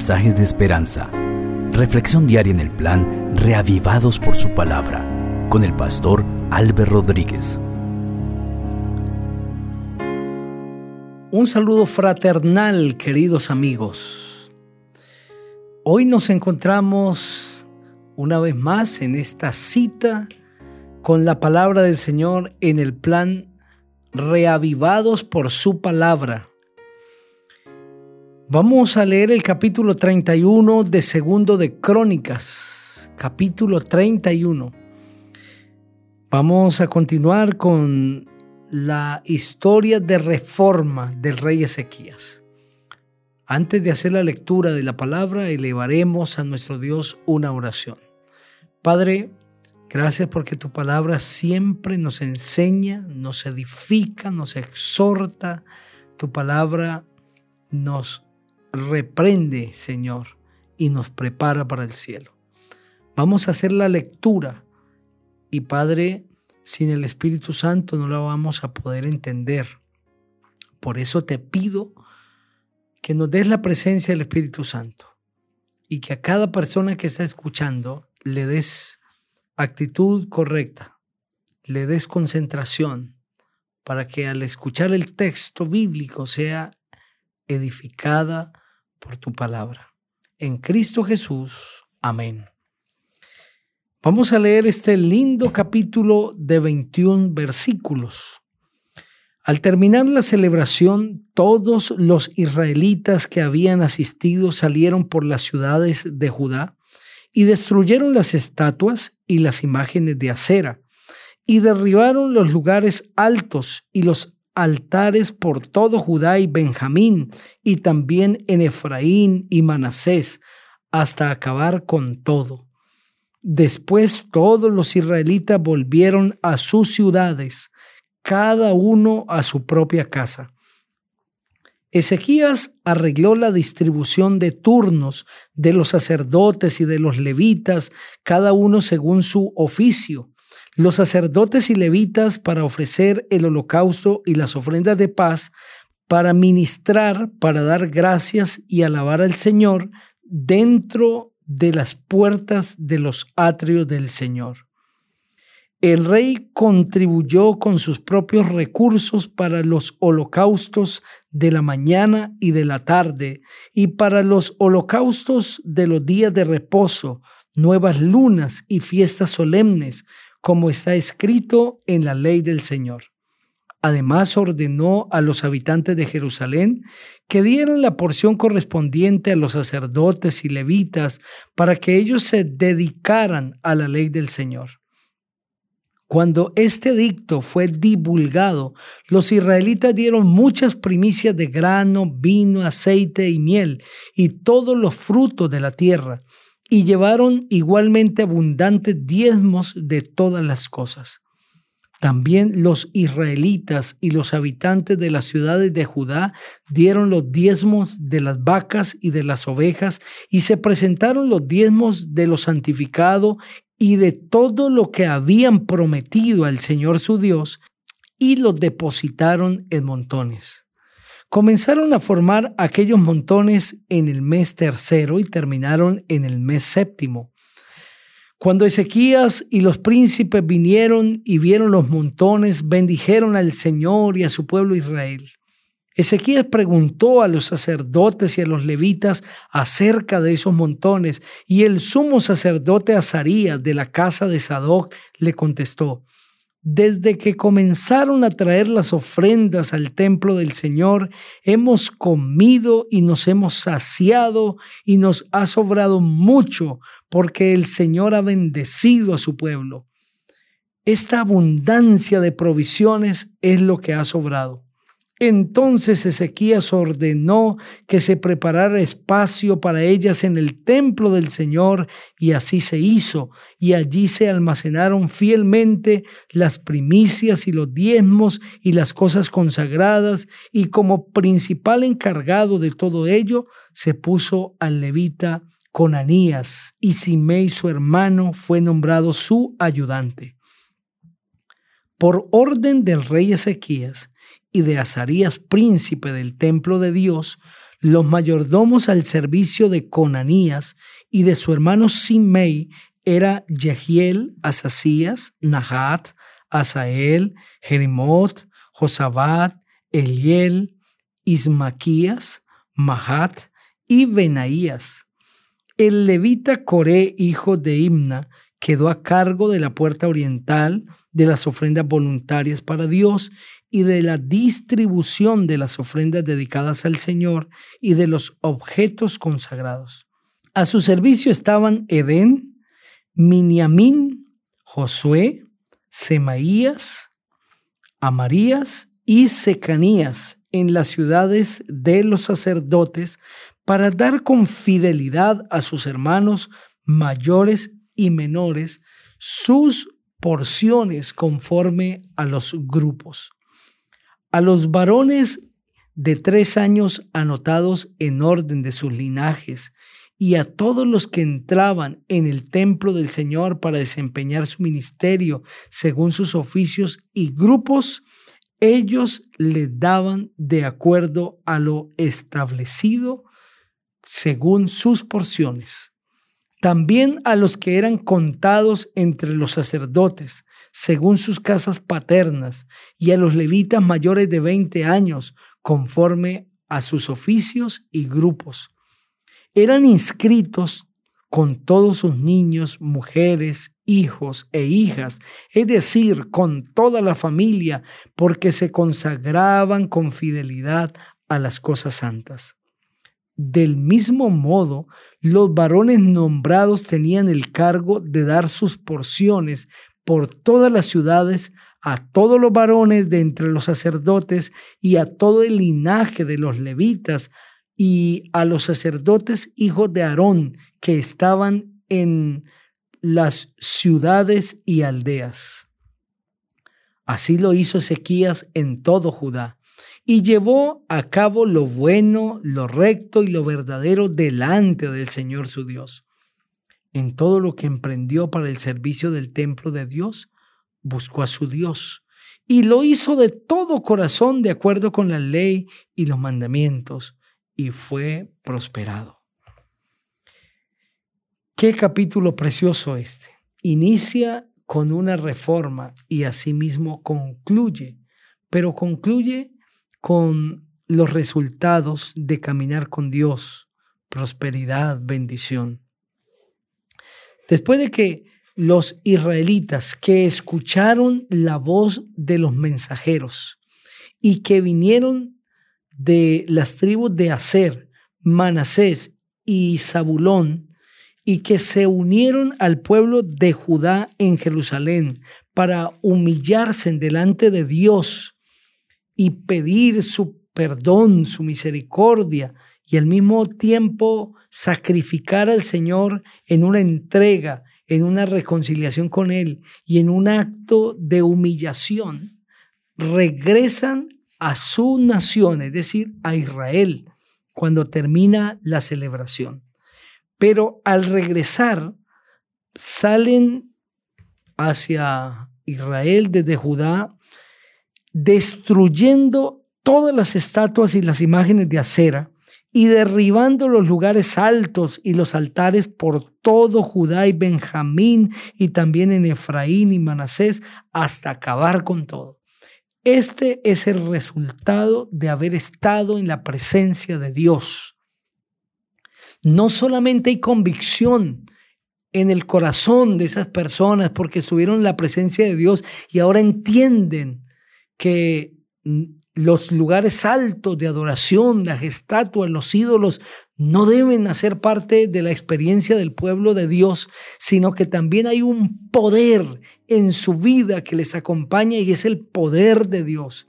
mensajes de esperanza. Reflexión diaria en el plan Reavivados por su palabra con el pastor Álvaro Rodríguez. Un saludo fraternal, queridos amigos. Hoy nos encontramos una vez más en esta cita con la palabra del Señor en el plan Reavivados por su palabra Vamos a leer el capítulo 31 de Segundo de Crónicas, capítulo 31. Vamos a continuar con la historia de reforma del rey Ezequías. Antes de hacer la lectura de la palabra, elevaremos a nuestro Dios una oración. Padre, gracias porque tu palabra siempre nos enseña, nos edifica, nos exhorta. Tu palabra nos reprende, Señor, y nos prepara para el cielo. Vamos a hacer la lectura y Padre, sin el Espíritu Santo no la vamos a poder entender. Por eso te pido que nos des la presencia del Espíritu Santo y que a cada persona que está escuchando le des actitud correcta, le des concentración, para que al escuchar el texto bíblico sea edificada por tu palabra. En Cristo Jesús. Amén. Vamos a leer este lindo capítulo de 21 versículos. Al terminar la celebración, todos los israelitas que habían asistido salieron por las ciudades de Judá y destruyeron las estatuas y las imágenes de acera, y derribaron los lugares altos y los altares por todo Judá y Benjamín, y también en Efraín y Manasés, hasta acabar con todo. Después todos los israelitas volvieron a sus ciudades, cada uno a su propia casa. Ezequías arregló la distribución de turnos de los sacerdotes y de los levitas, cada uno según su oficio, los sacerdotes y levitas para ofrecer el holocausto y las ofrendas de paz, para ministrar, para dar gracias y alabar al Señor dentro de las puertas de los atrios del Señor. El rey contribuyó con sus propios recursos para los holocaustos de la mañana y de la tarde y para los holocaustos de los días de reposo, nuevas lunas y fiestas solemnes, como está escrito en la ley del Señor. Además ordenó a los habitantes de Jerusalén que dieran la porción correspondiente a los sacerdotes y levitas para que ellos se dedicaran a la ley del Señor. Cuando este dicto fue divulgado, los israelitas dieron muchas primicias de grano, vino, aceite y miel, y todos los frutos de la tierra, y llevaron igualmente abundantes diezmos de todas las cosas. También los israelitas y los habitantes de las ciudades de Judá dieron los diezmos de las vacas y de las ovejas, y se presentaron los diezmos de lo santificado y de todo lo que habían prometido al Señor su Dios, y los depositaron en montones. Comenzaron a formar aquellos montones en el mes tercero y terminaron en el mes séptimo. Cuando Ezequías y los príncipes vinieron y vieron los montones, bendijeron al Señor y a su pueblo Israel. Ezequías preguntó a los sacerdotes y a los levitas acerca de esos montones, y el sumo sacerdote Azarías de la casa de Sadoc le contestó, desde que comenzaron a traer las ofrendas al templo del Señor, hemos comido y nos hemos saciado y nos ha sobrado mucho porque el Señor ha bendecido a su pueblo. Esta abundancia de provisiones es lo que ha sobrado. Entonces Ezequías ordenó que se preparara espacio para ellas en el templo del Señor, y así se hizo, y allí se almacenaron fielmente las primicias y los diezmos y las cosas consagradas, y como principal encargado de todo ello se puso al levita Conanías, y Simei su hermano fue nombrado su ayudante. Por orden del rey Ezequías, y de Azarías, príncipe del templo de Dios, los mayordomos al servicio de Conanías y de su hermano Simei era Yehiel, Asasías, Nahat, Asael, Jerimot, Josabat, Eliel, Ismaquías, Mahat y Benaías. El levita Coré, hijo de Imna, quedó a cargo de la puerta oriental, de las ofrendas voluntarias para Dios y de la distribución de las ofrendas dedicadas al Señor y de los objetos consagrados. A su servicio estaban Edén, Miniamín, Josué, Semaías, Amarías y Secanías en las ciudades de los sacerdotes para dar con fidelidad a sus hermanos mayores y menores sus porciones conforme a los grupos. A los varones de tres años anotados en orden de sus linajes y a todos los que entraban en el templo del Señor para desempeñar su ministerio según sus oficios y grupos, ellos le daban de acuerdo a lo establecido según sus porciones. También a los que eran contados entre los sacerdotes, según sus casas paternas, y a los levitas mayores de 20 años, conforme a sus oficios y grupos. Eran inscritos con todos sus niños, mujeres, hijos e hijas, es decir, con toda la familia, porque se consagraban con fidelidad a las cosas santas. Del mismo modo, los varones nombrados tenían el cargo de dar sus porciones por todas las ciudades a todos los varones de entre los sacerdotes y a todo el linaje de los levitas y a los sacerdotes hijos de Aarón que estaban en las ciudades y aldeas. Así lo hizo Ezequías en todo Judá y llevó a cabo lo bueno, lo recto y lo verdadero delante del Señor su Dios. En todo lo que emprendió para el servicio del templo de Dios, buscó a su Dios y lo hizo de todo corazón de acuerdo con la ley y los mandamientos y fue prosperado. Qué capítulo precioso este. Inicia con una reforma y asimismo concluye, pero concluye con los resultados de caminar con Dios, prosperidad, bendición. Después de que los israelitas que escucharon la voz de los mensajeros y que vinieron de las tribus de Aser, Manasés y Zabulón, y que se unieron al pueblo de Judá en Jerusalén para humillarse delante de Dios y pedir su perdón, su misericordia y al mismo tiempo sacrificar al Señor en una entrega, en una reconciliación con Él y en un acto de humillación, regresan a su nación, es decir, a Israel, cuando termina la celebración. Pero al regresar, salen hacia Israel desde Judá destruyendo todas las estatuas y las imágenes de acera y derribando los lugares altos y los altares por todo Judá y Benjamín y también en Efraín y Manasés hasta acabar con todo. Este es el resultado de haber estado en la presencia de Dios. No solamente hay convicción en el corazón de esas personas porque estuvieron en la presencia de Dios y ahora entienden que los lugares altos de adoración, las estatuas, los ídolos, no deben hacer parte de la experiencia del pueblo de Dios, sino que también hay un poder en su vida que les acompaña y es el poder de Dios.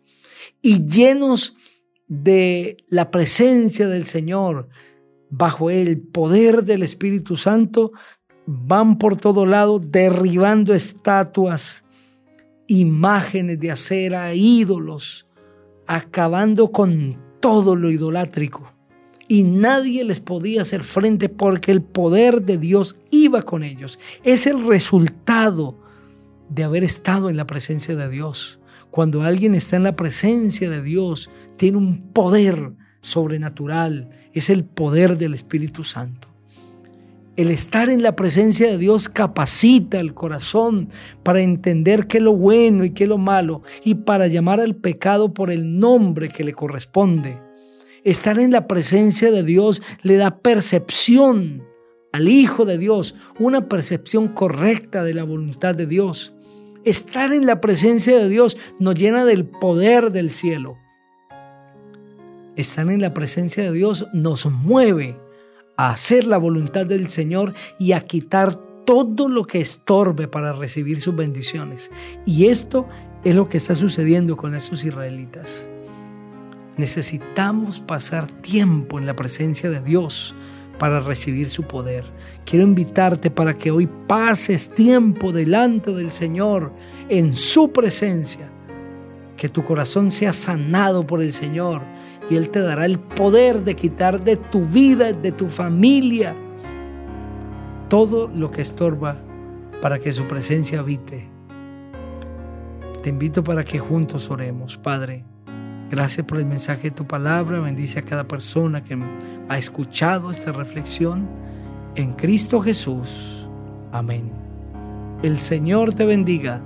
Y llenos de la presencia del Señor, bajo el poder del Espíritu Santo, van por todo lado derribando estatuas, imágenes de acera, ídolos, acabando con todo lo idolátrico. Y nadie les podía hacer frente porque el poder de Dios iba con ellos. Es el resultado de haber estado en la presencia de Dios. Cuando alguien está en la presencia de Dios, tiene un poder sobrenatural, es el poder del Espíritu Santo. El estar en la presencia de Dios capacita el corazón para entender qué es lo bueno y qué es lo malo y para llamar al pecado por el nombre que le corresponde. Estar en la presencia de Dios le da percepción al Hijo de Dios, una percepción correcta de la voluntad de Dios. Estar en la presencia de Dios nos llena del poder del cielo. Estar en la presencia de Dios nos mueve a hacer la voluntad del Señor y a quitar todo lo que estorbe para recibir sus bendiciones. Y esto es lo que está sucediendo con estos israelitas. Necesitamos pasar tiempo en la presencia de Dios para recibir su poder. Quiero invitarte para que hoy pases tiempo delante del Señor en su presencia. Que tu corazón sea sanado por el Señor y Él te dará el poder de quitar de tu vida, de tu familia, todo lo que estorba para que su presencia habite. Te invito para que juntos oremos, Padre. Gracias por el mensaje de tu palabra. Bendice a cada persona que ha escuchado esta reflexión. En Cristo Jesús. Amén. El Señor te bendiga